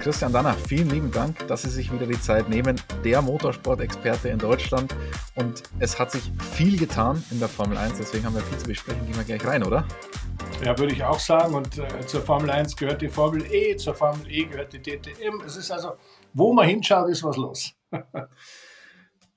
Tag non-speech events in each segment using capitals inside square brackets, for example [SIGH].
Christian Danner, vielen lieben Dank, dass Sie sich wieder die Zeit nehmen. Der Motorsport-Experte in Deutschland. Und es hat sich viel getan in der Formel 1, deswegen haben wir viel zu besprechen. Gehen wir gleich rein, oder? Ja, würde ich auch sagen. Und äh, zur Formel 1 gehört die Formel E, zur Formel E gehört die DTM. Es ist also, wo man hinschaut, ist was los. [LAUGHS]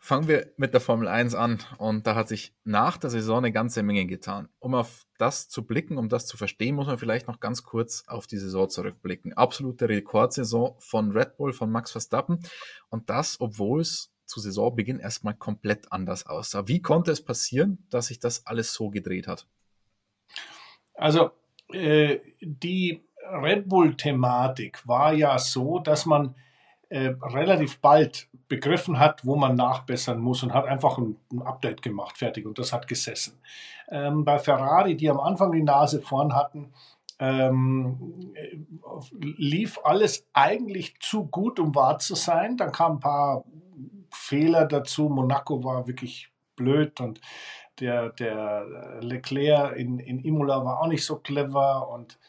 Fangen wir mit der Formel 1 an und da hat sich nach der Saison eine ganze Menge getan. Um auf das zu blicken, um das zu verstehen, muss man vielleicht noch ganz kurz auf die Saison zurückblicken. Absolute Rekordsaison von Red Bull, von Max Verstappen und das, obwohl es zu Saisonbeginn erstmal komplett anders aussah. Wie konnte es passieren, dass sich das alles so gedreht hat? Also äh, die Red Bull-Thematik war ja so, dass man äh, relativ bald begriffen hat, wo man nachbessern muss und hat einfach ein, ein Update gemacht, fertig. Und das hat gesessen. Ähm, bei Ferrari, die am Anfang die Nase vorn hatten, ähm, lief alles eigentlich zu gut, um wahr zu sein. Dann kamen ein paar Fehler dazu. Monaco war wirklich blöd und der, der Leclerc in, in Imola war auch nicht so clever und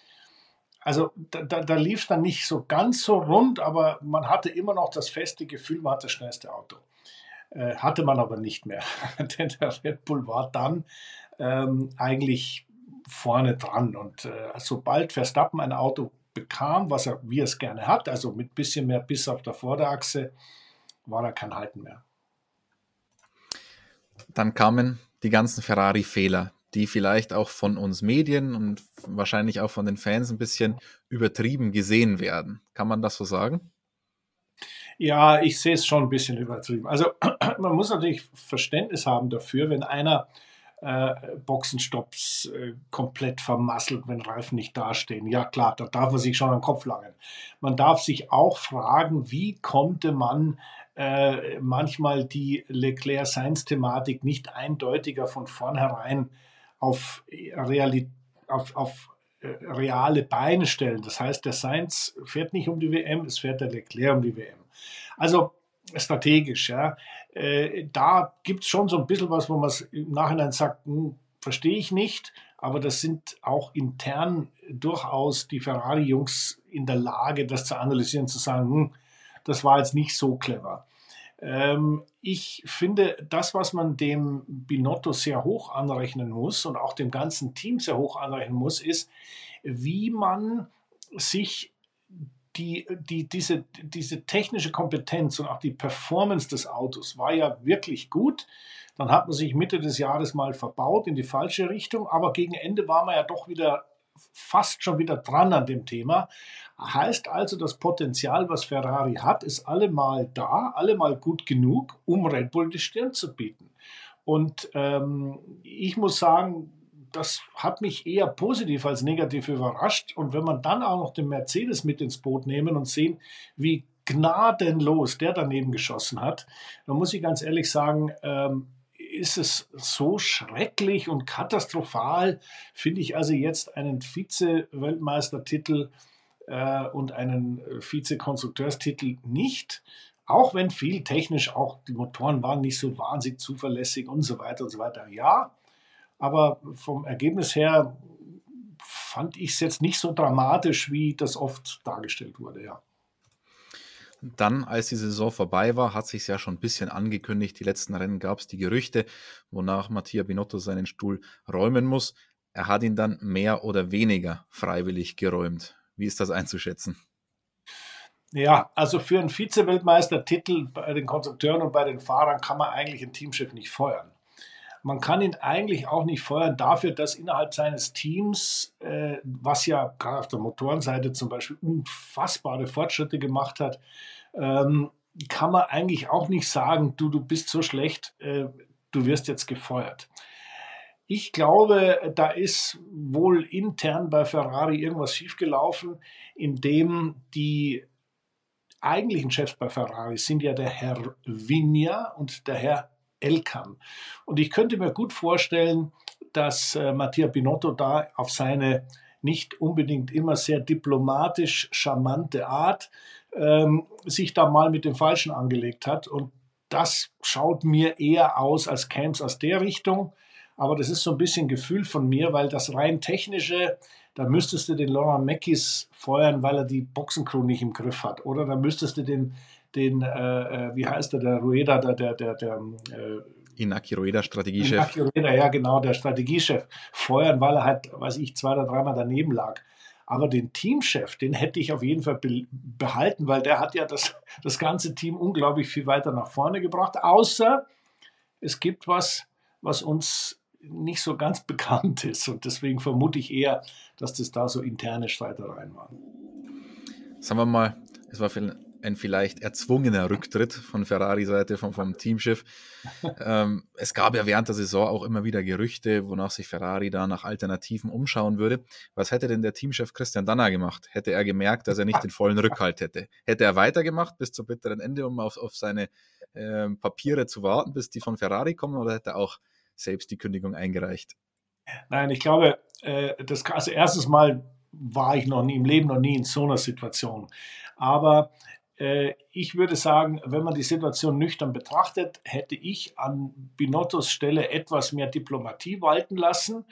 also da, da, da lief es dann nicht so ganz so rund, aber man hatte immer noch das feste Gefühl, man hat das schnellste Auto. Äh, hatte man aber nicht mehr, [LAUGHS] denn der Red Bull war dann ähm, eigentlich vorne dran. Und äh, sobald Verstappen ein Auto bekam, was er, wie er es gerne hat, also mit bisschen mehr Biss auf der Vorderachse, war da kein Halten mehr. Dann kamen die ganzen Ferrari-Fehler, die vielleicht auch von uns Medien und wahrscheinlich auch von den Fans ein bisschen übertrieben gesehen werden. Kann man das so sagen? Ja, ich sehe es schon ein bisschen übertrieben. Also [CLEARS THROAT] man muss natürlich Verständnis haben dafür, wenn einer äh, Boxenstopps äh, komplett vermasselt, wenn Reifen nicht dastehen. Ja klar, da darf man sich schon am Kopf langen. Man darf sich auch fragen, wie konnte man äh, manchmal die Leclerc-Sainz-Thematik nicht eindeutiger von vornherein auf, Realität, auf, auf äh, reale Beine stellen. Das heißt, der Sainz fährt nicht um die WM, es fährt der Leclerc um die WM. Also strategisch, ja. Äh, da gibt es schon so ein bisschen was, wo man im Nachhinein sagt, hm, verstehe ich nicht, aber das sind auch intern durchaus die Ferrari-Jungs in der Lage, das zu analysieren, zu sagen, hm, das war jetzt nicht so clever. Ähm, ich finde, das, was man dem Binotto sehr hoch anrechnen muss und auch dem ganzen Team sehr hoch anrechnen muss, ist, wie man sich die, die, diese, diese technische Kompetenz und auch die Performance des Autos war ja wirklich gut. Dann hat man sich Mitte des Jahres mal verbaut in die falsche Richtung, aber gegen Ende war man ja doch wieder fast schon wieder dran an dem Thema. Heißt also, das Potenzial, was Ferrari hat, ist allemal da, allemal gut genug, um Red Bull die Stirn zu bieten. Und ähm, ich muss sagen, das hat mich eher positiv als negativ überrascht. Und wenn man dann auch noch den Mercedes mit ins Boot nehmen und sehen, wie gnadenlos der daneben geschossen hat, dann muss ich ganz ehrlich sagen, ähm, ist es so schrecklich und katastrophal, finde ich also jetzt einen Vize-Weltmeistertitel äh, und einen äh, Vize-Konstrukteurstitel nicht. Auch wenn viel technisch, auch die Motoren waren nicht so wahnsinnig zuverlässig und so weiter und so weiter. Ja, aber vom Ergebnis her fand ich es jetzt nicht so dramatisch, wie das oft dargestellt wurde, ja. Dann, als die Saison vorbei war, hat sich ja schon ein bisschen angekündigt. Die letzten Rennen gab es die Gerüchte, wonach Mattia Binotto seinen Stuhl räumen muss. Er hat ihn dann mehr oder weniger freiwillig geräumt. Wie ist das einzuschätzen? Ja, also für einen Vize-Weltmeistertitel bei den Konstrukteuren und bei den Fahrern kann man eigentlich einen Teamchef nicht feuern. Man kann ihn eigentlich auch nicht feuern dafür, dass innerhalb seines Teams, äh, was ja gerade auf der Motorenseite zum Beispiel unfassbare Fortschritte gemacht hat, ähm, kann man eigentlich auch nicht sagen, du, du bist so schlecht, äh, du wirst jetzt gefeuert. Ich glaube, da ist wohl intern bei Ferrari irgendwas schiefgelaufen, indem die eigentlichen Chefs bei Ferrari sind ja der Herr Vigna und der Herr Elkan. Und ich könnte mir gut vorstellen, dass äh, Mattia Binotto da auf seine nicht unbedingt immer sehr diplomatisch charmante Art ähm, sich da mal mit dem Falschen angelegt hat. Und das schaut mir eher aus, als es aus der Richtung aber das ist so ein bisschen Gefühl von mir, weil das rein technische, da müsstest du den Laurent Meckis feuern, weil er die Boxencrew nicht im Griff hat. Oder da müsstest du den, den äh, äh wie heißt der, der Rueda, der, der, der, der äh, Inaki Rueda, Strategiechef. Inaki Rueda, ja genau, der Strategiechef feuern, weil er halt, weiß ich, zwei oder dreimal daneben lag. Aber den Teamchef, den hätte ich auf jeden Fall behalten, weil der hat ja das, das ganze Team unglaublich viel weiter nach vorne gebracht. Außer es gibt was, was uns nicht so ganz [LAUGHS] bekannt ist. Und deswegen vermute ich eher, dass das da so interne Streitereien waren. Sagen wir mal, es war ein vielleicht erzwungener Rücktritt von Ferrari-Seite, vom, vom Teamschiff. [LAUGHS] ähm, es gab ja während der Saison auch immer wieder Gerüchte, wonach sich Ferrari da nach Alternativen umschauen würde. Was hätte denn der Teamchef Christian Danner gemacht? Hätte er gemerkt, dass er nicht den vollen Rückhalt hätte? Hätte er weitergemacht bis zum bitteren Ende, um auf, auf seine äh, Papiere zu warten, bis die von Ferrari kommen, oder hätte er auch selbst die Kündigung eingereicht? Nein, ich glaube, äh, das also erstes Mal war ich noch nie im Leben noch nie in so einer Situation. Aber äh, ich würde sagen, wenn man die Situation nüchtern betrachtet, hätte ich an Binottos Stelle etwas mehr Diplomatie walten lassen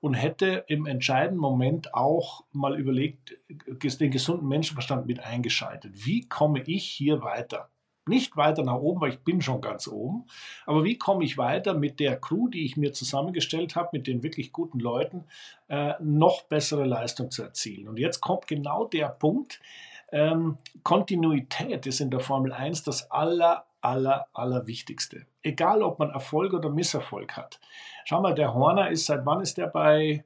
und hätte im entscheidenden Moment auch mal überlegt, den gesunden Menschenverstand mit eingeschaltet. Wie komme ich hier weiter? Nicht weiter nach oben, weil ich bin schon ganz oben. Aber wie komme ich weiter mit der Crew, die ich mir zusammengestellt habe, mit den wirklich guten Leuten, äh, noch bessere Leistung zu erzielen? Und jetzt kommt genau der Punkt, ähm, Kontinuität ist in der Formel 1 das aller, aller, aller Wichtigste. Egal, ob man Erfolg oder Misserfolg hat. Schau mal, der Horner ist, seit wann ist der bei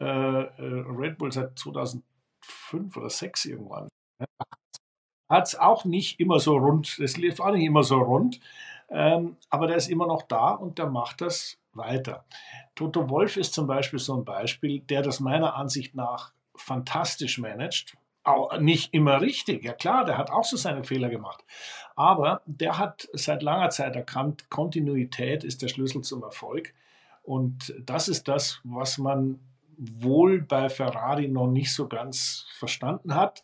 äh, äh Red Bull? Seit 2005 oder 2006 irgendwann. Hat es auch nicht immer so rund, es lief auch nicht immer so rund, ähm, aber der ist immer noch da und der macht das weiter. Toto Wolf ist zum Beispiel so ein Beispiel, der das meiner Ansicht nach fantastisch managt auch nicht immer richtig. Ja klar, der hat auch so seine Fehler gemacht. Aber der hat seit langer Zeit erkannt, Kontinuität ist der Schlüssel zum Erfolg. Und das ist das, was man wohl bei Ferrari noch nicht so ganz verstanden hat.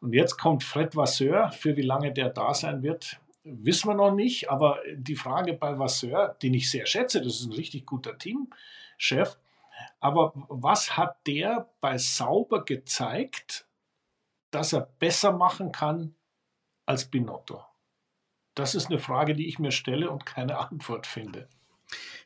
Und jetzt kommt Fred Vasseur. Für wie lange der da sein wird, wissen wir noch nicht. Aber die Frage bei Vasseur, den ich sehr schätze, das ist ein richtig guter Teamchef. Aber was hat der bei Sauber gezeigt, dass er besser machen kann als Binotto? Das ist eine Frage, die ich mir stelle und keine Antwort finde.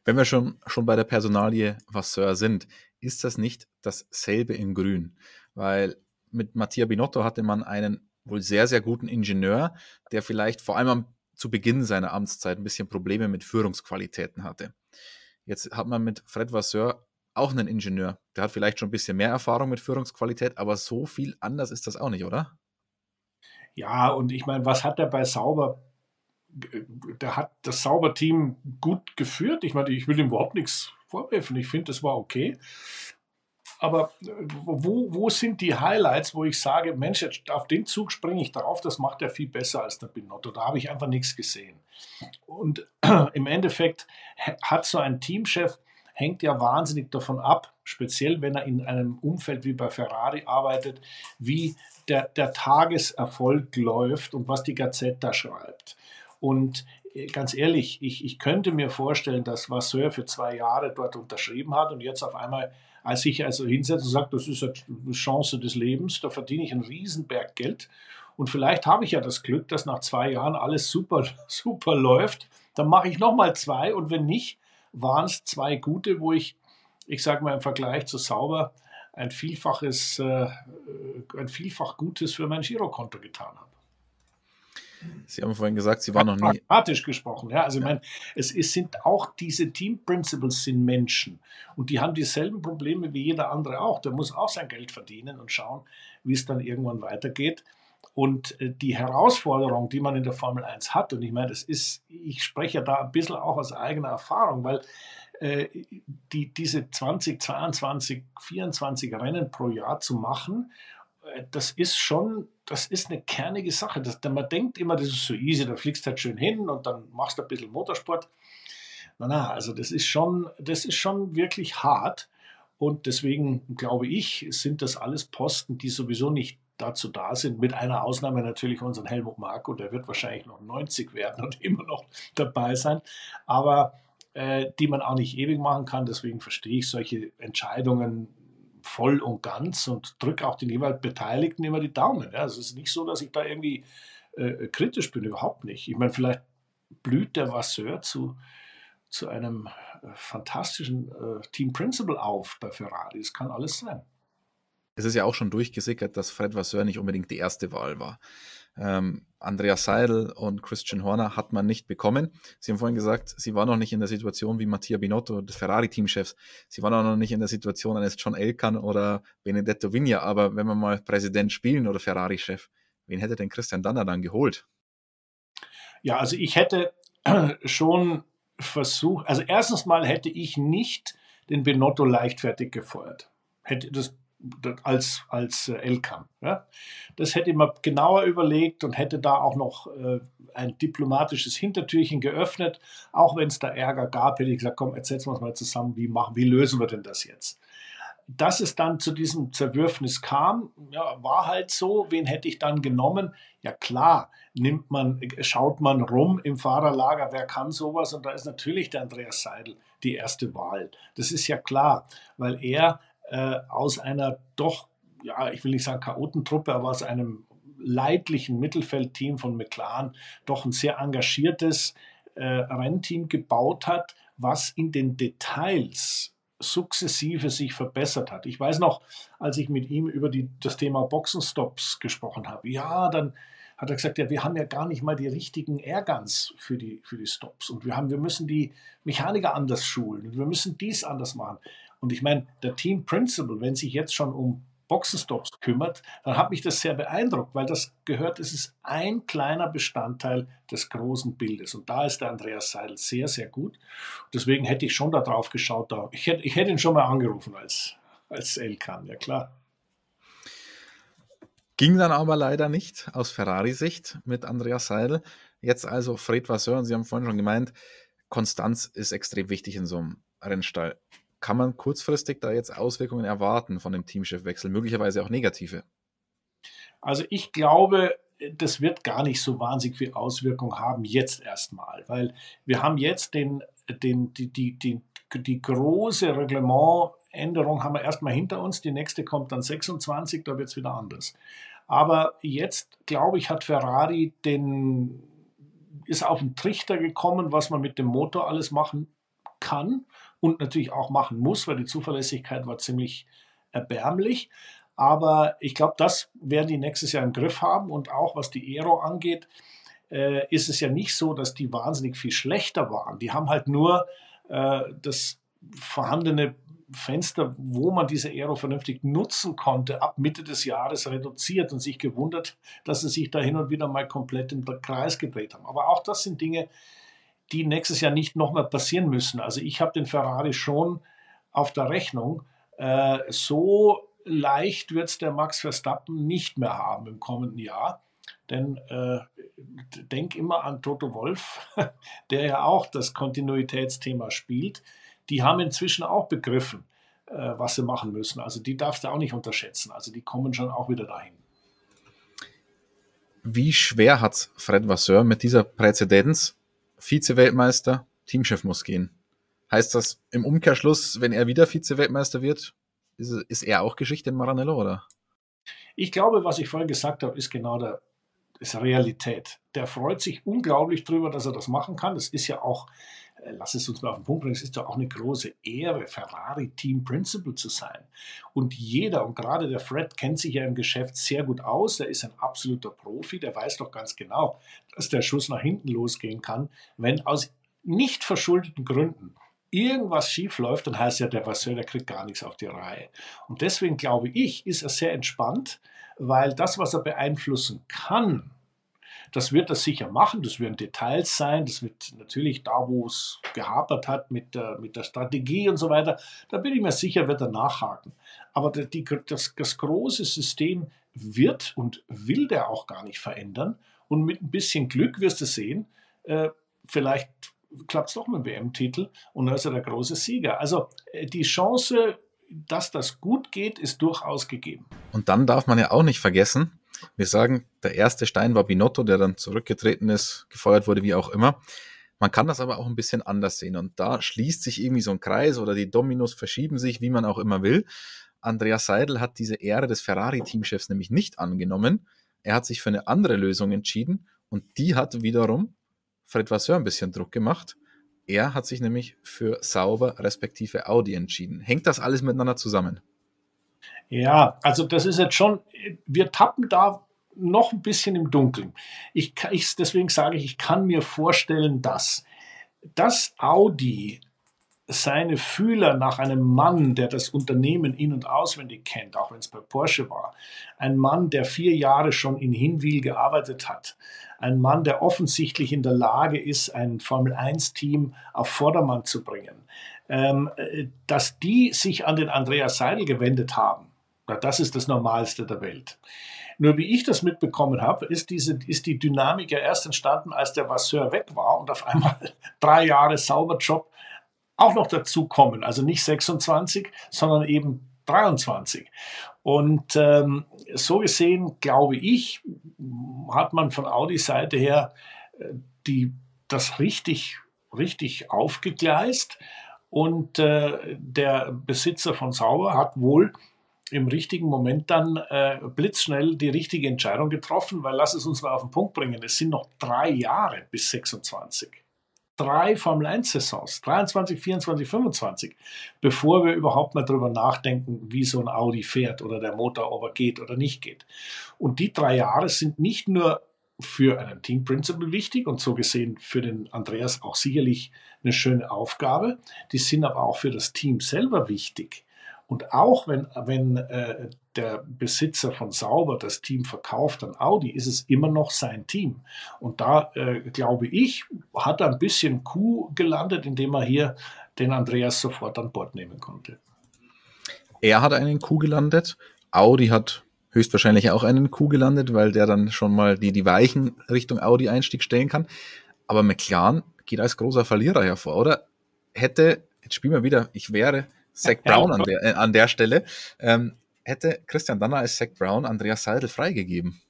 Wenn wir schon, schon bei der Personalie Vasseur sind, ist das nicht dasselbe in Grün? Weil mit Mattia Binotto hatte man einen wohl sehr, sehr guten Ingenieur, der vielleicht vor allem am, zu Beginn seiner Amtszeit ein bisschen Probleme mit Führungsqualitäten hatte. Jetzt hat man mit Fred Vasseur auch einen Ingenieur. Der hat vielleicht schon ein bisschen mehr Erfahrung mit Führungsqualität, aber so viel anders ist das auch nicht, oder? Ja, und ich meine, was hat er bei Sauber? Der hat das Sauber-Team gut geführt. Ich meine, ich will ihm überhaupt nichts vorwerfen. Ich finde, das war okay. Aber äh, wo, wo sind die Highlights, wo ich sage, Mensch, auf den Zug springe ich drauf, das macht er viel besser als der Binotto. Da habe ich einfach nichts gesehen. Und [CLEARS THROAT] im Endeffekt hat so ein Teamchef hängt ja wahnsinnig davon ab, speziell wenn er in einem Umfeld wie bei Ferrari arbeitet, wie der, der Tageserfolg läuft und was die Gazetta schreibt. Und ganz ehrlich, ich, ich könnte mir vorstellen, dass Vasseur für zwei Jahre dort unterschrieben hat und jetzt auf einmal als sich also hinsetzt und sagt, das ist eine Chance des Lebens, da verdiene ich einen Riesenberg Geld. Und vielleicht habe ich ja das Glück, dass nach zwei Jahren alles super, [LAUGHS] super läuft. Dann mache ich nochmal zwei und wenn nicht, waren es zwei gute, wo ich, ich sage mal im Vergleich zu Sauber, ein Vielfaches, äh, ein Vielfach Gutes für mein Girokonto getan habe. Sie haben vorhin gesagt, Sie waren noch nie. Pragmatisch gesprochen, ja. Also, ja. ich meine, es, es sind auch diese Team Principles sind Menschen und die haben dieselben Probleme wie jeder andere auch. Der muss auch sein Geld verdienen und schauen, wie es dann irgendwann weitergeht. Und äh, die Herausforderung, die man in der Formel 1 hat, und ich meine, das ist, ich spreche da ein bisschen auch aus eigener Erfahrung, weil äh, die, diese 20, 22, 24 Rennen pro Jahr zu machen, das ist schon, das ist eine kernige Sache. Das, man denkt immer, das ist so easy, da fliegst du halt schön hin und dann machst du ein bisschen Motorsport. Na, na, also das ist schon, das ist schon wirklich hart. Und deswegen glaube ich, sind das alles Posten, die sowieso nicht dazu da sind, mit einer Ausnahme natürlich unseren Helmut Marko, der wird wahrscheinlich noch 90 werden und [LAUGHS] immer noch dabei sein, aber äh, die man auch nicht ewig machen kann. Deswegen verstehe ich solche Entscheidungen voll und ganz und drücke auch den jeweils Beteiligten immer die Daumen. Ja. Es ist nicht so, dass ich da irgendwie äh, kritisch bin, überhaupt nicht. Ich meine, vielleicht blüht der Vasseur zu, zu einem äh, fantastischen äh, Team Principal auf bei Ferrari. Das kann alles sein. Es ist ja auch schon durchgesickert, dass Fred Vasseur nicht unbedingt die erste Wahl war. Ähm, Andreas Seidel und Christian Horner hat man nicht bekommen. Sie haben vorhin gesagt, sie waren noch nicht in der Situation wie Mattia Binotto, des Ferrari-Teamchefs. Sie waren auch noch nicht in der Situation eines John Elkan oder Benedetto Vigna. Aber wenn wir mal Präsident spielen oder Ferrari-Chef, wen hätte denn Christian Danner dann geholt? Ja, also ich hätte [CLEARS THROAT] schon versucht, also erstens mal hätte ich nicht den Benotto leichtfertig gefeuert. Hätte das als, als äh, Elkan. Ja. Das hätte man genauer überlegt und hätte da auch noch äh, ein diplomatisches Hintertürchen geöffnet. Auch wenn es da Ärger gab, hätte ich gesagt, komm, erzählen wir uns mal zusammen, wie, machen, wie lösen wir denn das jetzt? Dass es dann zu diesem Zerwürfnis kam, ja, war halt so. Wen hätte ich dann genommen? Ja klar, nimmt man, schaut man rum im Fahrerlager, wer kann sowas? Und da ist natürlich der Andreas Seidel die erste Wahl. Das ist ja klar, weil er äh, aus einer doch, ja, ich will nicht sagen Chaotentruppe, aber aus einem leidlichen Mittelfeldteam von McLaren doch ein sehr engagiertes äh, Rennteam gebaut hat, was in den Details sukzessive sich verbessert hat. Ich weiß noch, als ich mit ihm über die, das Thema Boxenstops gesprochen habe, ja, dann hat er gesagt, ja, wir haben ja gar nicht mal die richtigen Airguns für die, für die Stops und wir, haben, wir müssen die Mechaniker anders schulen und wir müssen dies anders machen. Und ich meine, der Team Principal, wenn sich jetzt schon um Boxenstops kümmert, dann hat mich das sehr beeindruckt, weil das gehört, es ist ein kleiner Bestandteil des großen Bildes. Und da ist der Andreas Seidel sehr, sehr gut. Deswegen hätte ich schon darauf geschaut. Ich hätte, ich hätte ihn schon mal angerufen als, als Elkan, ja klar. Ging dann aber leider nicht aus Ferrari-Sicht mit Andreas Seidel. Jetzt also Fred Vasseur, und Sie haben vorhin schon gemeint, Konstanz ist extrem wichtig in so einem Rennstall. Kann man kurzfristig da jetzt Auswirkungen erwarten von dem Teamchefwechsel, möglicherweise auch negative? Also ich glaube, das wird gar nicht so wahnsinnig viel Auswirkung haben, jetzt erstmal, weil wir haben jetzt den, den, die, die, die, die große Reglementänderung haben wir erstmal hinter uns. Die nächste kommt dann 26, da wird es wieder anders. Aber jetzt, glaube ich, hat Ferrari den, ist auf den Trichter gekommen, was man mit dem Motor alles machen kann und natürlich auch machen muss, weil die Zuverlässigkeit war ziemlich erbärmlich. Aber ich glaube, das werden die nächstes Jahr im Griff haben. Und auch was die Aero angeht, äh, ist es ja nicht so, dass die wahnsinnig viel schlechter waren. Die haben halt nur äh, das vorhandene Fenster, wo man diese Aero vernünftig nutzen konnte, ab Mitte des Jahres reduziert und sich gewundert, dass sie sich da hin und wieder mal komplett im Kreis gedreht haben. Aber auch das sind Dinge, die nächstes Jahr nicht nochmal passieren müssen. Also ich habe den Ferrari schon auf der Rechnung. Äh, so leicht wird es der Max Verstappen nicht mehr haben im kommenden Jahr. Denn äh, denk immer an Toto Wolf, [LAUGHS] der ja auch das Kontinuitätsthema spielt. Die haben inzwischen auch begriffen, äh, was sie machen müssen. Also die darfst du auch nicht unterschätzen. Also die kommen schon auch wieder dahin. Wie schwer hat Fred Vasseur mit dieser Präzedenz Vize-Weltmeister, Teamchef muss gehen. Heißt das im Umkehrschluss, wenn er wieder Vize-Weltmeister wird, ist, ist, er auch Geschichte in Maranello, oder? Ich glaube, was ich vorhin gesagt habe, ist genau der, ist Realität. Der freut sich unglaublich drüber, dass er das machen kann. Das ist ja auch, lass es uns mal auf den Punkt bringen, es ist ja auch eine große Ehre, Ferrari Team Principal zu sein. Und jeder, und gerade der Fred, kennt sich ja im Geschäft sehr gut aus. Er ist ein absoluter Profi, der weiß doch ganz genau, dass der Schuss nach hinten losgehen kann, wenn aus nicht verschuldeten Gründen irgendwas schief läuft, dann heißt ja, der Vasseur, der kriegt gar nichts auf die Reihe. Und deswegen glaube ich, ist er sehr entspannt, weil das, was er beeinflussen kann, das wird er sicher machen, das werden Details sein, das wird natürlich da, wo es gehapert hat mit der, mit der Strategie und so weiter, da bin ich mir sicher, wird er nachhaken. Aber die, das, das große System wird und will der auch gar nicht verändern. Und mit ein bisschen Glück wirst du sehen, äh, vielleicht klappt es doch mit dem WM-Titel und dann ist er der große Sieger. Also äh, die Chance, dass das gut geht, ist durchaus gegeben. Und dann darf man ja auch nicht vergessen, wir sagen, der erste Stein war Binotto, der dann zurückgetreten ist, gefeuert wurde, wie auch immer. Man kann das aber auch ein bisschen anders sehen und da schließt sich irgendwie so ein Kreis oder die Dominos verschieben sich, wie man auch immer will. Andreas Seidel hat diese Ehre des Ferrari-Teamchefs nämlich nicht angenommen. Er hat sich für eine andere Lösung entschieden und die hat wiederum Fred Vasseur ein bisschen Druck gemacht. Er hat sich nämlich für Sauber respektive Audi entschieden. Hängt das alles miteinander zusammen? Ja, also das ist jetzt schon, wir tappen da noch ein bisschen im Dunkeln. Ich, ich, deswegen sage ich, ich kann mir vorstellen, dass, dass Audi seine Fühler nach einem Mann, der das Unternehmen in- und auswendig kennt, auch wenn es bei Porsche war, ein Mann, der vier Jahre schon in Hinwil gearbeitet hat, ein Mann, der offensichtlich in der Lage ist, ein Formel-1-Team auf Vordermann zu bringen, ähm, äh, dass die sich an den Andreas Seidel gewendet haben. Na, das ist das Normalste der Welt. Nur wie ich das mitbekommen habe, ist, diese, ist die Dynamik ja erst entstanden, als der Vasseur weg war und auf einmal [LAUGHS] drei Jahre Sauberjob auch noch dazukommen. Also nicht 26, sondern eben 23. Und ähm, so gesehen, glaube ich, hat man von Audis Seite her äh, die, das richtig, richtig aufgegleist. Und äh, der Besitzer von Sauber hat wohl im richtigen Moment dann äh, blitzschnell die richtige Entscheidung getroffen, weil lass es uns mal auf den Punkt bringen, es sind noch drei Jahre bis 26. Drei Formel 1 Saisons, 23, 24, 25, bevor wir überhaupt mal darüber nachdenken, wie so ein Audi fährt oder der Motor, ob er geht oder nicht geht. Und die drei Jahre sind nicht nur für einen Team Principal wichtig und so gesehen für den Andreas auch sicherlich eine schöne Aufgabe, die sind aber auch für das Team selber wichtig. Und auch wenn, wenn äh, der Besitzer von Sauber das Team verkauft an Audi, ist es immer noch sein Team. Und da äh, glaube ich, hat er ein bisschen Kuh gelandet, indem er hier den Andreas sofort an Bord nehmen konnte. Er hat einen Kuh gelandet. Audi hat höchstwahrscheinlich auch einen Kuh gelandet, weil der dann schon mal die, die Weichen Richtung Audi-Einstieg stellen kann. Aber McLaren geht als großer Verlierer hervor, oder? Hätte, jetzt spielen wir wieder, ich wäre Zach Brown an der, äh, an der Stelle. Ähm, hätte Christian Danner als Zach Brown Andreas Seidel freigegeben?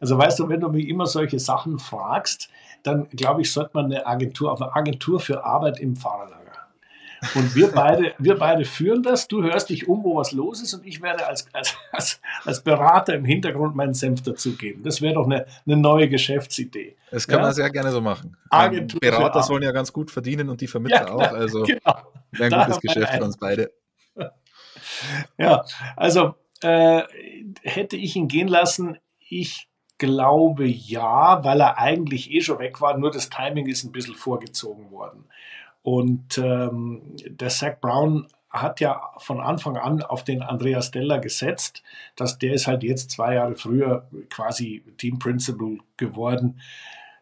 Also weißt du, wenn du mich immer solche Sachen fragst, dann glaube ich, sollte man eine Agentur, auf eine Agentur für Arbeit im Fahrerlager. Und wir beide, wir beide führen das. Du hörst dich um, wo was los ist, und ich werde als, als, als, Berater im Hintergrund meinen Senf dazugeben. Das wäre doch eine, eine neue Geschäftsidee. Das kann ja? man sehr gerne so machen. Agentur Berater sollen ja ganz gut verdienen und die Vermittler ja, auch. [LAUGHS] Also genau. wäre ein gutes Geschäft für uns beide. [LAUGHS] Ja, also äh, hätte ich ihn gehen lassen, ich glaube ja, weil er eigentlich eh schon weg war, nur das Timing ist ein bisschen vorgezogen worden. Und ähm, der Zach Brown hat ja von Anfang an auf den Andreas Della gesetzt, dass der ist halt jetzt zwei Jahre früher quasi Team Principal geworden.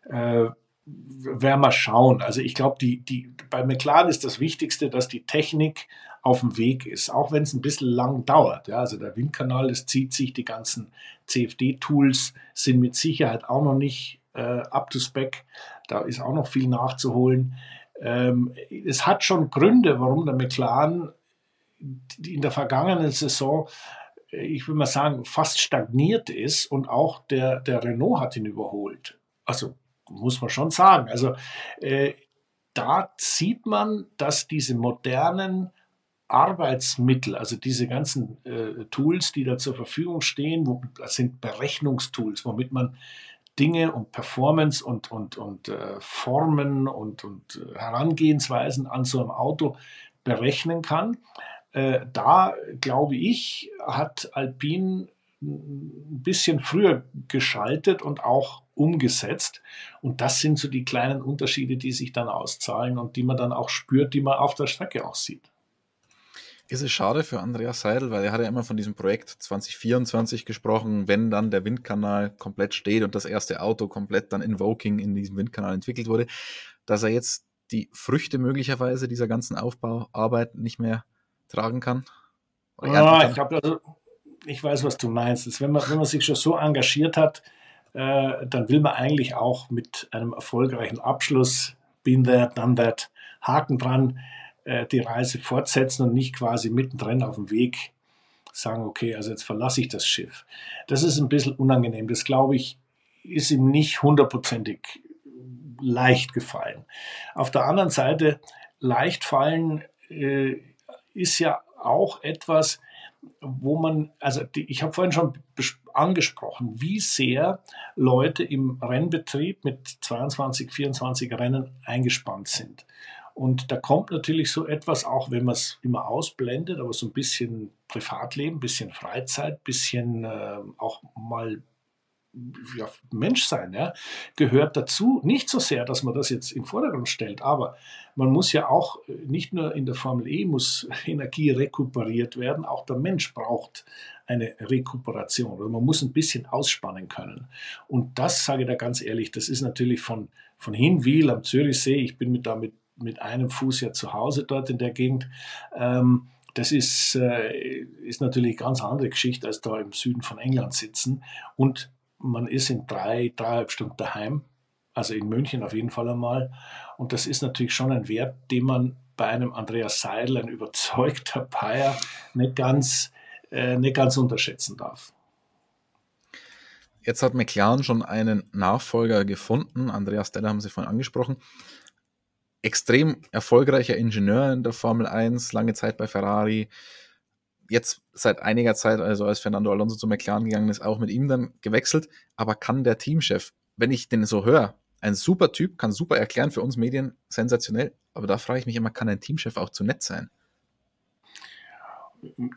Äh, werden wir schauen. Also ich glaube, die, die, bei McLaren ist das Wichtigste, dass die Technik auf dem Weg ist, auch wenn es ein bisschen lang dauert. Ja, also der Windkanal, das zieht sich, die ganzen CFD-Tools sind mit Sicherheit auch noch nicht äh, up to spec. Da ist auch noch viel nachzuholen. Ähm, es hat schon Gründe, warum der McLaren in der vergangenen Saison, ich würde mal sagen, fast stagniert ist und auch der, der Renault hat ihn überholt. Also muss man schon sagen. Also äh, da sieht man, dass diese modernen Arbeitsmittel, also diese ganzen äh, Tools, die da zur Verfügung stehen, wo, das sind Berechnungstools, womit man Dinge und Performance und, und, und äh, Formen und, und äh, Herangehensweisen an so einem Auto berechnen kann. Äh, da glaube ich, hat Alpine ein bisschen früher geschaltet und auch umgesetzt. Und das sind so die kleinen Unterschiede, die sich dann auszahlen und die man dann auch spürt, die man auf der Strecke auch sieht. Ist es schade für Andreas Seidel, weil er hat ja immer von diesem Projekt 2024 gesprochen, wenn dann der Windkanal komplett steht und das erste Auto komplett dann in Woking in diesem Windkanal entwickelt wurde, dass er jetzt die Früchte möglicherweise dieser ganzen Aufbauarbeit nicht mehr tragen kann? Oh, kann? Ich, also, ich weiß, was du meinst. Wenn, man, wenn man sich schon so engagiert hat, äh, dann will man eigentlich auch mit einem erfolgreichen Abschluss, been there, done that, Haken dran, äh, die Reise fortsetzen und nicht quasi mittendrin auf dem Weg sagen, okay, also jetzt verlasse ich das Schiff. Das ist ein bisschen unangenehm. Das glaube ich, ist ihm nicht hundertprozentig leicht gefallen. Auf der anderen Seite, leicht fallen äh, ist ja auch etwas, wo man, also die, ich habe vorhin schon angesprochen, wie sehr Leute im Rennbetrieb mit 22, 24 Rennen eingespannt sind. Und da kommt natürlich so etwas, auch wenn man es immer ausblendet, aber so ein bisschen Privatleben, bisschen Freizeit, bisschen äh, auch mal ja, Menschsein ja, gehört dazu. Nicht so sehr, dass man das jetzt im Vordergrund stellt, aber man muss ja auch, äh, nicht nur in der Formel E muss [LAUGHS] Energie rekuperiert werden, auch der Mensch braucht eine Rekuperation. Oder man muss ein bisschen ausspannen können. Und das, sage ich da ganz ehrlich, das ist natürlich von, von Hinwil am Zürichsee, ich bin mit, da mit, mit einem Fuß ja zu Hause dort in der Gegend, ähm, das ist, äh, ist natürlich eine ganz andere Geschichte, als da im Süden von England sitzen. Und man ist in drei, dreieinhalb Stunden daheim, also in München auf jeden Fall einmal. Und das ist natürlich schon ein Wert, den man bei einem Andreas Seidel, ein überzeugter Bayer, nicht ganz, äh, nicht ganz unterschätzen darf. Jetzt hat McLaren schon einen Nachfolger gefunden. Andreas Deller haben Sie vorhin angesprochen. Extrem erfolgreicher Ingenieur in der Formel 1, lange Zeit bei Ferrari, jetzt seit einiger Zeit, also als Fernando Alonso zu McLaren gegangen ist, auch mit ihm dann gewechselt. Aber kann der Teamchef, wenn ich den so höre, ein super Typ, kann super erklären für uns Medien, sensationell. Aber da frage ich mich immer, kann ein Teamchef auch zu nett sein?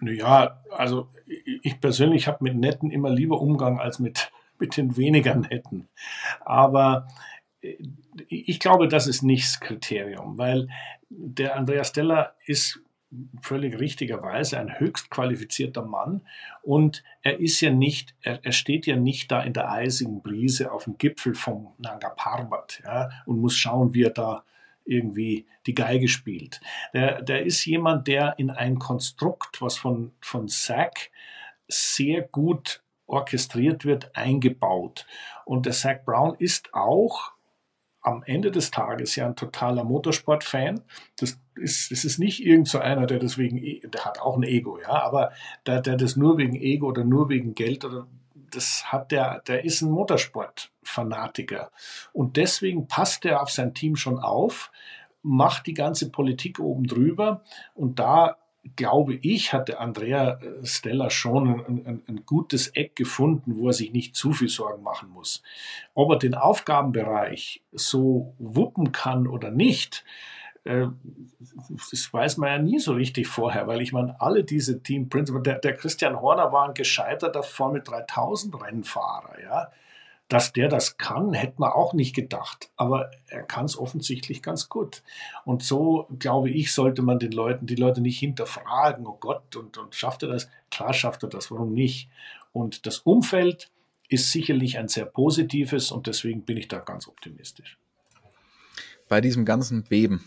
Ja, also ich persönlich habe mit Netten immer lieber Umgang als mit, [LAUGHS] mit den weniger Netten. Aber äh, ich glaube, das ist nicht das Kriterium, weil der Andreas Steller ist völlig richtigerweise ein höchst qualifizierter Mann und er ist ja nicht, er, er, steht ja nicht da in der eisigen Brise auf dem Gipfel vom Nanga Parbat ja, und muss schauen, wie er da irgendwie die Geige spielt. Der, der ist jemand, der in ein Konstrukt, was von, von Zack sehr gut orchestriert wird, eingebaut. Und der Zack Brown ist auch am Ende des Tages ja ein totaler Motorsport-Fan. Das ist, das ist nicht irgend so einer, der deswegen, e, der hat auch ein Ego, ja, aber der, der das nur wegen Ego oder nur wegen Geld oder das hat der, der ist ein Motorsport-Fanatiker. Und deswegen passt er auf sein Team schon auf, macht die ganze Politik oben drüber und da glaube ich, hat der Andrea äh, Stella schon ein, ein, ein, gutes Eck gefunden, wo er sich nicht zu viel Sorgen machen muss. Ob er den Aufgabenbereich so wuppen kann oder nicht, äh, das weiß man ja nie so richtig vorher, weil ich meine, alle diese Team Principal, der, der Christian Horner war ein gescheiterter Formel 3000 Rennfahrer, ja. Dass der das kann, hätte man auch nicht gedacht. Aber er kann es offensichtlich ganz gut. Und so, glaube ich, sollte man den Leuten, die Leute nicht hinterfragen, oh Gott, und, und schafft er das? Klar schafft er das, warum nicht? Und das Umfeld ist sicherlich ein sehr positives und deswegen bin ich da ganz optimistisch. Bei diesem ganzen Beben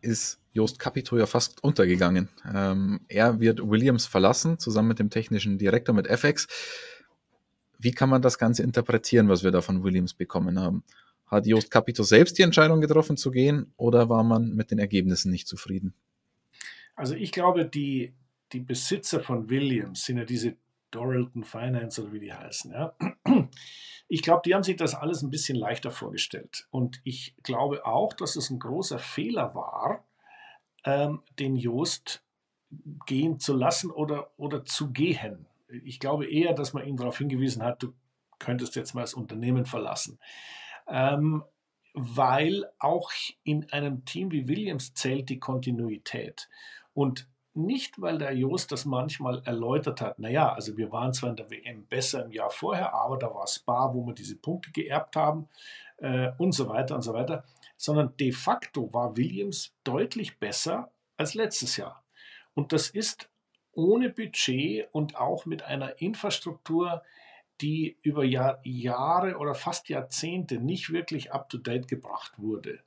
ist Jost Capito ja fast untergegangen. Ähm, er wird Williams verlassen, zusammen mit dem technischen Direktor, mit FX. Wie kann man das Ganze interpretieren, was wir da von Williams bekommen haben? Hat Jost Capito selbst die Entscheidung getroffen zu gehen oder war man mit den Ergebnissen nicht zufrieden? Also ich glaube, die, die Besitzer von Williams sind ja diese Doralton Finance oder wie die heißen. Ja? Ich glaube, die haben sich das alles ein bisschen leichter vorgestellt. Und ich glaube auch, dass es ein großer Fehler war, ähm, den Jost gehen zu lassen oder, oder zu gehen ich glaube eher, dass man ihn darauf hingewiesen hat, du könntest jetzt mal das Unternehmen verlassen. Ähm, weil auch in einem Team wie Williams zählt die Kontinuität. Und nicht, weil der Jost das manchmal erläutert hat, naja, also wir waren zwar in der WM besser im Jahr vorher, aber da war Spa, wo wir diese Punkte geerbt haben äh, und so weiter und so weiter, sondern de facto war Williams deutlich besser als letztes Jahr. Und das ist ohne Budget und auch mit einer Infrastruktur, die über Jahr, Jahre oder fast Jahrzehnte nicht wirklich up-to-date gebracht wurde.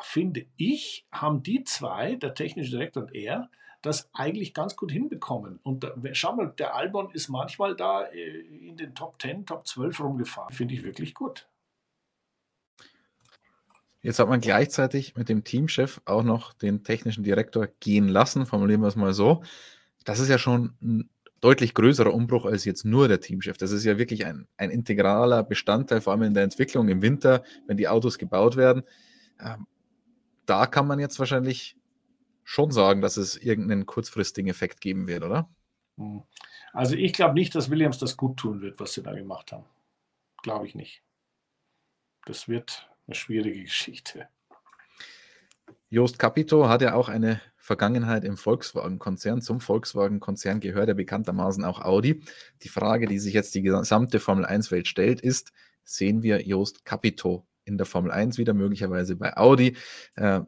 Finde ich, haben die zwei, der technische Direktor und er, das eigentlich ganz gut hinbekommen. Und da, schau mal, der Albon ist manchmal da äh, in den Top 10, Top 12 rumgefahren. Finde ich wirklich gut. Jetzt hat man gleichzeitig mit dem Teamchef auch noch den technischen Direktor gehen lassen, formulieren wir es mal so das ist ja schon ein deutlich größerer Umbruch als jetzt nur der Teamchef. Das ist ja wirklich ein, ein integraler Bestandteil, vor allem in der Entwicklung im Winter, wenn die Autos gebaut werden. Ähm, da kann man jetzt wahrscheinlich schon sagen, dass es irgendeinen kurzfristigen Effekt geben wird, oder? Hm. Also ich glaube nicht, dass Williams das gut tun wird, was sie da gemacht haben. Glaube ich nicht. Das wird eine schwierige [LAUGHS] Geschichte. Jost Capito hat ja auch eine Vergangenheit im Volkswagen-Konzern. Zum Volkswagen-Konzern gehört ja bekanntermaßen auch Audi. Die Frage, die sich jetzt die gesamte Formel 1-Welt stellt, ist, sehen wir Jost Capito in der Formel 1 wieder, möglicherweise bei Audi? Äh,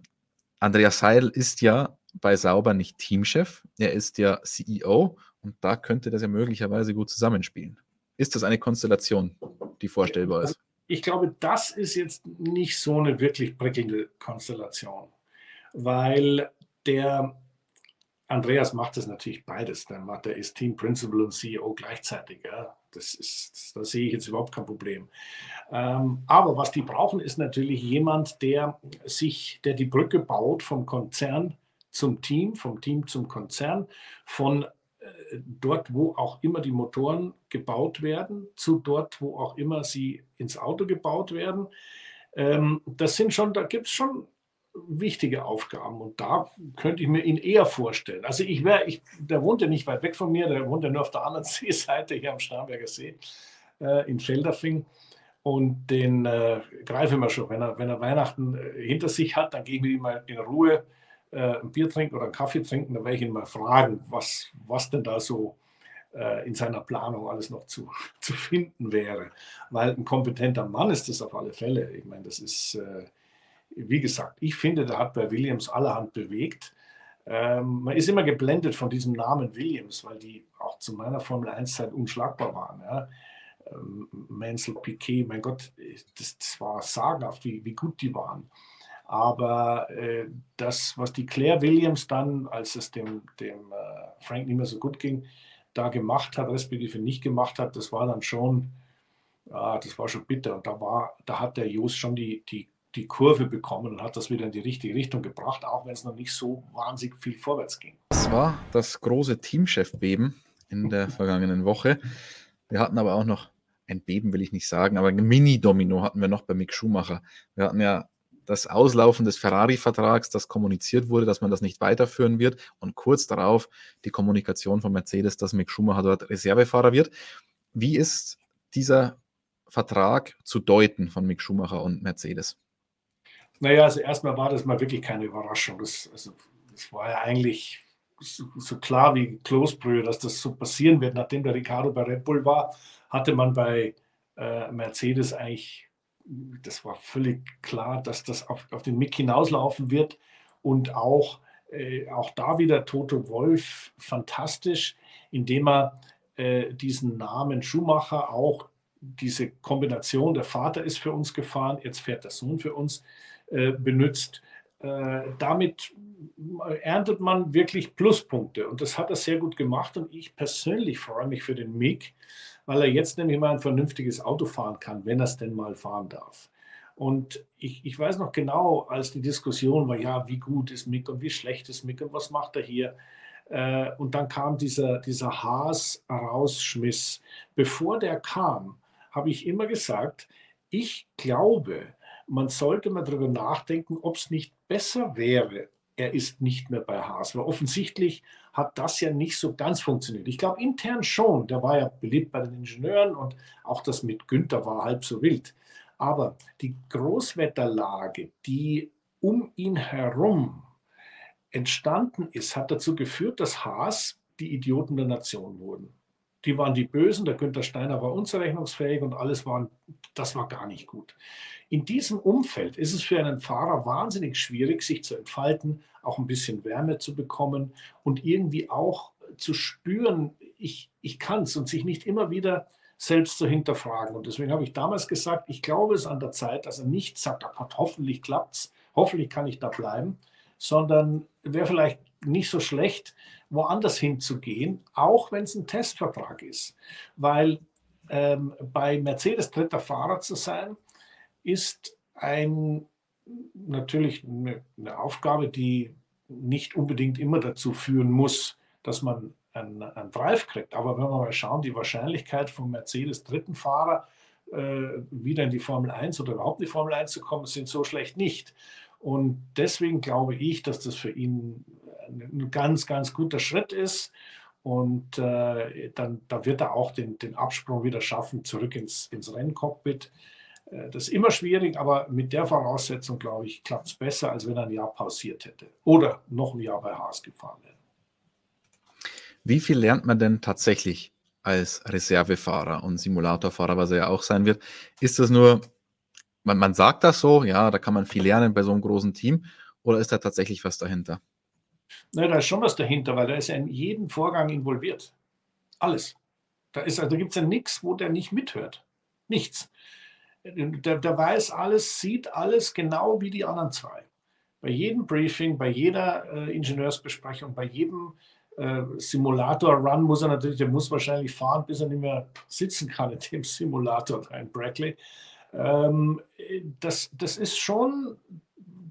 Andreas Seidel ist ja bei Sauber nicht Teamchef, er ist ja CEO und da könnte das ja möglicherweise gut zusammenspielen. Ist das eine Konstellation, die vorstellbar ist? Ich glaube, das ist jetzt nicht so eine wirklich prickelnde Konstellation, weil der Andreas macht das natürlich beides. Der, macht, der ist Team Principal und CEO gleichzeitig. Ja. Das ist, da sehe ich jetzt überhaupt kein Problem. Ähm, aber was die brauchen, ist natürlich jemand, der sich, der die Brücke baut vom Konzern zum Team, vom Team zum Konzern, von äh, dort, wo auch immer die Motoren gebaut werden, zu dort, wo auch immer sie ins Auto gebaut werden. Ähm, das sind schon, da gibt es schon wichtige Aufgaben und da könnte ich mir ihn eher vorstellen. Also ich wäre, ich, der wohnt ja nicht weit weg von mir, der wohnt ja nur auf der anderen [LAUGHS] Seeseite hier am Starnberger See äh, in Feldafing und den äh, greife ich mal schon. Wenn er, wenn er Weihnachten äh, hinter sich hat, dann gehe ich mit ihm mal in Ruhe äh, ein Bier trinken oder einen Kaffee trinken, dann werde ich ihn mal fragen, was, was denn da so äh, in seiner Planung alles noch zu, [LAUGHS] zu finden wäre. Weil ein kompetenter Mann ist das auf alle Fälle. Ich meine, das ist, äh, wie gesagt, ich finde, der hat bei Williams allerhand bewegt. Ähm, man ist immer geblendet von diesem Namen Williams, weil die auch zu meiner Formel 1-Zeit unschlagbar waren. Ja. Ähm, Mansell, Piquet, mein Gott, das, das war sagenhaft, wie, wie gut die waren. Aber äh, das, was die Claire Williams dann, als es dem, dem äh, Frank nicht mehr so gut ging, da gemacht hat, respektive nicht gemacht hat, das war dann schon, ja, das war schon bitter. Und da war, da hat der Jos schon die, die, die Kurve bekommen und hat das wieder in die richtige Richtung gebracht, auch wenn es noch nicht so wahnsinnig viel vorwärts ging. Das war das große Teamchef-Beben in der [LAUGHS] vergangenen Woche. Wir hatten aber auch noch ein Beben, will ich nicht sagen, aber ein Mini-Domino hatten wir noch bei Mick Schumacher. Wir hatten ja das Auslaufen des Ferrari-Vertrags, das kommuniziert wurde, dass man das nicht weiterführen wird und kurz darauf die Kommunikation von Mercedes, dass Mick Schumacher dort Reservefahrer wird. Wie ist dieser Vertrag zu deuten von Mick Schumacher und Mercedes? Naja, also erstmal war das mal wirklich keine Überraschung. Das, also, das war ja eigentlich so, so klar wie Kloßbrühe, dass das so passieren wird. Nachdem der Ricardo bei Red Bull war, hatte man bei äh, Mercedes eigentlich das war völlig klar, dass das auf, auf den Mick hinauslaufen wird. Und auch, äh, auch da wieder Toto Wolf fantastisch, indem er äh, diesen Namen Schumacher auch diese Kombination, der Vater ist für uns gefahren, jetzt fährt der Sohn für uns, benutzt. Äh, damit erntet man wirklich Pluspunkte und das hat er sehr gut gemacht und ich persönlich freue mich für den Mick, weil er jetzt nämlich mal ein vernünftiges Auto fahren kann, wenn er es denn mal fahren darf. Und ich, ich weiß noch genau, als die Diskussion war, ja, wie gut ist Mick und wie schlecht ist Mick und was macht er hier? Äh, und dann kam dieser, dieser Haas-Rausschmiss. Bevor der kam, habe ich immer gesagt, ich glaube, man sollte mal darüber nachdenken, ob es nicht besser wäre, er ist nicht mehr bei Haas. Weil offensichtlich hat das ja nicht so ganz funktioniert. Ich glaube intern schon. Der war ja beliebt bei den Ingenieuren und auch das mit Günther war halb so wild. Aber die Großwetterlage, die um ihn herum entstanden ist, hat dazu geführt, dass Haas die Idioten der Nation wurden. Die waren die Bösen, der Günther Steiner war unzurechnungsfähig und alles war, das war gar nicht gut. In diesem Umfeld ist es für einen Fahrer wahnsinnig schwierig, sich zu entfalten, auch ein bisschen Wärme zu bekommen und irgendwie auch zu spüren, ich, ich kann es und sich nicht immer wieder selbst zu hinterfragen. Und deswegen habe ich damals gesagt, ich glaube es an der Zeit, dass er nicht sagt, Gott, hoffentlich klappt es, hoffentlich kann ich da bleiben, sondern wäre vielleicht nicht so schlecht, woanders hinzugehen, auch wenn es ein Testvertrag ist. Weil ähm, bei Mercedes dritter Fahrer zu sein, ist ein, natürlich eine, eine, Aufgabe, die nicht unbedingt immer dazu führen muss, dass man einen, einen Drive kriegt. Aber wenn wir mal schauen, die Wahrscheinlichkeit vom Mercedes dritten Fahrer äh, wieder in die Formel 1 oder überhaupt in die Formel 1 zu kommen, sind so schlecht nicht. Und deswegen glaube ich, dass das für ihn ein ganz, ganz guter Schritt ist Und äh, dann da wird er auch den, den Absprung wieder schaffen, zurück ins, ins Renncockpit. Äh, das ist immer schwierig, aber mit der Voraussetzung, glaube ich, klappt es besser, als wenn er ein Jahr pausiert hätte oder noch ein Jahr bei Haas gefahren wäre. Wie viel lernt man denn tatsächlich als Reservefahrer und Simulatorfahrer, was er ja auch sein wird? Ist das nur, man, man sagt das so, ja, da kann man viel lernen bei so einem großen Team, oder ist da tatsächlich was dahinter? Na, da ist schon was dahinter, weil da ist ja in jeden Vorgang involviert. Alles. Da, also, da gibt es ja nichts, wo der nicht mithört. Nichts. Der, der weiß alles, sieht alles genau wie die anderen zwei. Bei jedem Briefing, bei jeder äh, Ingenieursbesprechung, bei jedem äh, Simulator-Run muss er natürlich, der muss wahrscheinlich fahren, bis er nicht mehr sitzen kann in dem Simulator [LAUGHS] da in Brackley. Ähm, das, das ist schon,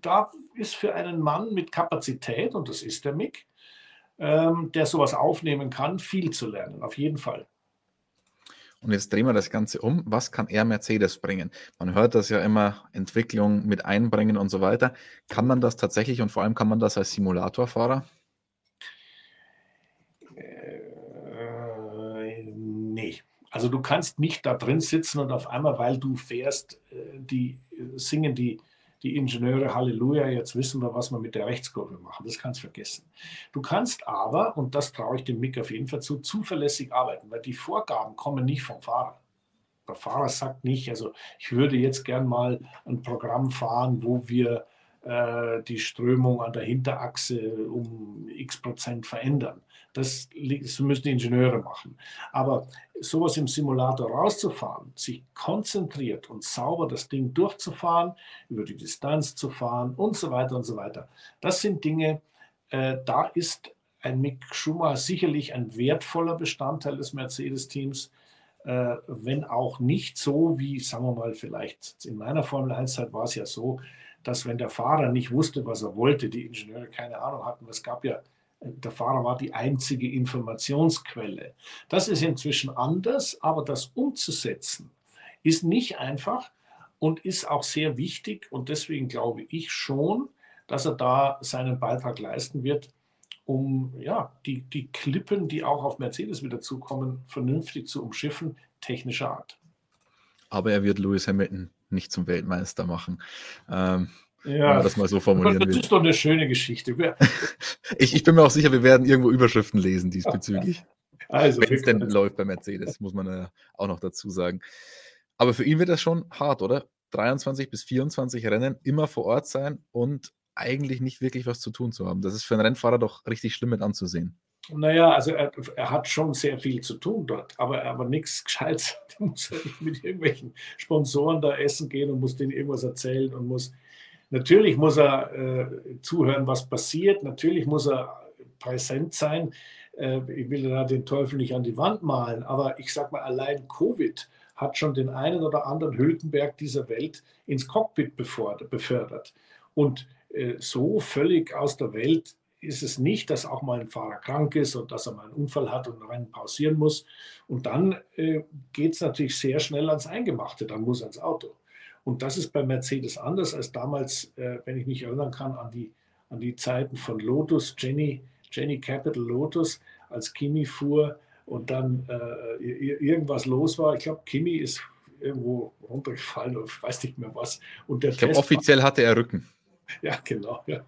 da ist für einen Mann mit Kapazität, und das ist der Mick, ähm, der sowas aufnehmen kann, viel zu lernen, auf jeden Fall. Und jetzt drehen wir das Ganze um. Was kann er Mercedes bringen? Man hört das ja immer, Entwicklung mit einbringen und so weiter. Kann man das tatsächlich und vor allem kann man das als Simulatorfahrer? Äh, nee. Also du kannst nicht da drin sitzen und auf einmal, weil du fährst, äh, die äh, singen die die Ingenieure, Halleluja, jetzt wissen wir, was wir mit der Rechtskurve machen. Das kannst du vergessen. Du kannst aber, und das traue ich dem Mick auf jeden Fall zu, zuverlässig arbeiten, weil die Vorgaben kommen nicht vom Fahrer. Der Fahrer sagt nicht, also ich würde jetzt gern mal ein Programm fahren, wo wir die Strömung an der Hinterachse um x Prozent verändern. Das, das müssen die Ingenieure machen. Aber sowas im Simulator rauszufahren, sich konzentriert und sauber das Ding durchzufahren, über die Distanz zu fahren und so weiter und so weiter, das sind Dinge, äh, da ist ein Mick Schumacher sicherlich ein wertvoller Bestandteil des Mercedes-Teams, äh, wenn auch nicht so wie, sagen wir mal, vielleicht in meiner Formel 1-Zeit war es ja so, dass wenn der Fahrer nicht wusste, was er wollte, die Ingenieure keine Ahnung hatten. Es gab ja, der Fahrer war die einzige Informationsquelle. Das ist inzwischen anders, aber das umzusetzen ist nicht einfach und ist auch sehr wichtig. Und deswegen glaube ich schon, dass er da seinen Beitrag leisten wird, um ja, die, die Klippen, die auch auf Mercedes wieder zukommen, vernünftig zu umschiffen, technischer Art. Aber er wird Lewis Hamilton nicht zum Weltmeister machen. Ähm, ja, das mal so formulieren Das will. ist doch eine schöne Geschichte. [LAUGHS] ich, ich bin mir auch sicher, wir werden irgendwo Überschriften lesen diesbezüglich. [LAUGHS] Also, wenn es denn läuft bei Mercedes, muss man ja auch noch dazu sagen. Aber für ihn wird das schon hart, oder? 23 bis 24 Rennen immer vor Ort sein und eigentlich nicht wirklich was zu tun zu haben. Das ist für einen Rennfahrer doch richtig schlimm mit anzusehen. Naja, also er, er, hat schon sehr viel zu tun dort, aber, aber nichts Gescheites. [LAUGHS] Er muss mit irgendwelchen Sponsoren da essen gehen und muss denen irgendwas erzählen und muss. Natürlich muss er äh, zuhören, was passiert. Natürlich muss er präsent sein. Äh, ich will da den Teufel nicht an die Wand malen, aber ich sag mal, allein Covid hat schon den einen oder anderen Hülkenberg dieser Welt ins Cockpit befördert. Und äh, so völlig aus der Welt ist es nicht, dass auch mal ein Fahrer krank ist und dass er mal einen Unfall hat und Rennen pausieren muss. Und dann äh, geht es natürlich sehr schnell ans Eingemachte, dann muss er ans Auto. Und das ist bei Mercedes anders als damals, äh, wenn ich mich erinnern kann, an die, an die Zeiten von Lotus, Jenny, Jenny Capital Lotus, als Kimi fuhr und dann äh, irgendwas los war. Ich glaube, Kimi ist irgendwo runtergefallen und weiß nicht mehr was. Und der ich glaube, offiziell hatte er Rücken. Ja, genau. Ja.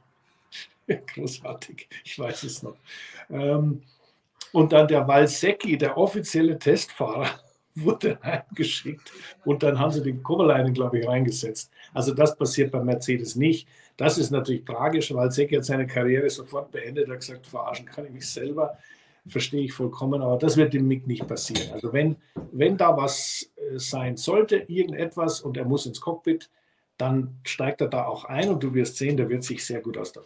[LAUGHS] Großartig, ich weiß es noch. Ähm, und dann der Walsecki, der offizielle Testfahrer, [LAUGHS] wurde heimgeschickt und dann haben sie den Kovalainen, glaube ich, reingesetzt. Also das passiert bei Mercedes nicht. Das ist natürlich tragisch, weil Secki hat seine Karriere sofort beendet. Er hat gesagt, verarschen kann ich mich selber. Verstehe ich vollkommen, aber das wird dem Mick nicht passieren. Also wenn, wenn da was äh, sein sollte, irgendetwas und er muss ins Cockpit, dann steigt er da auch ein und du wirst sehen, der wird sich sehr gut aus der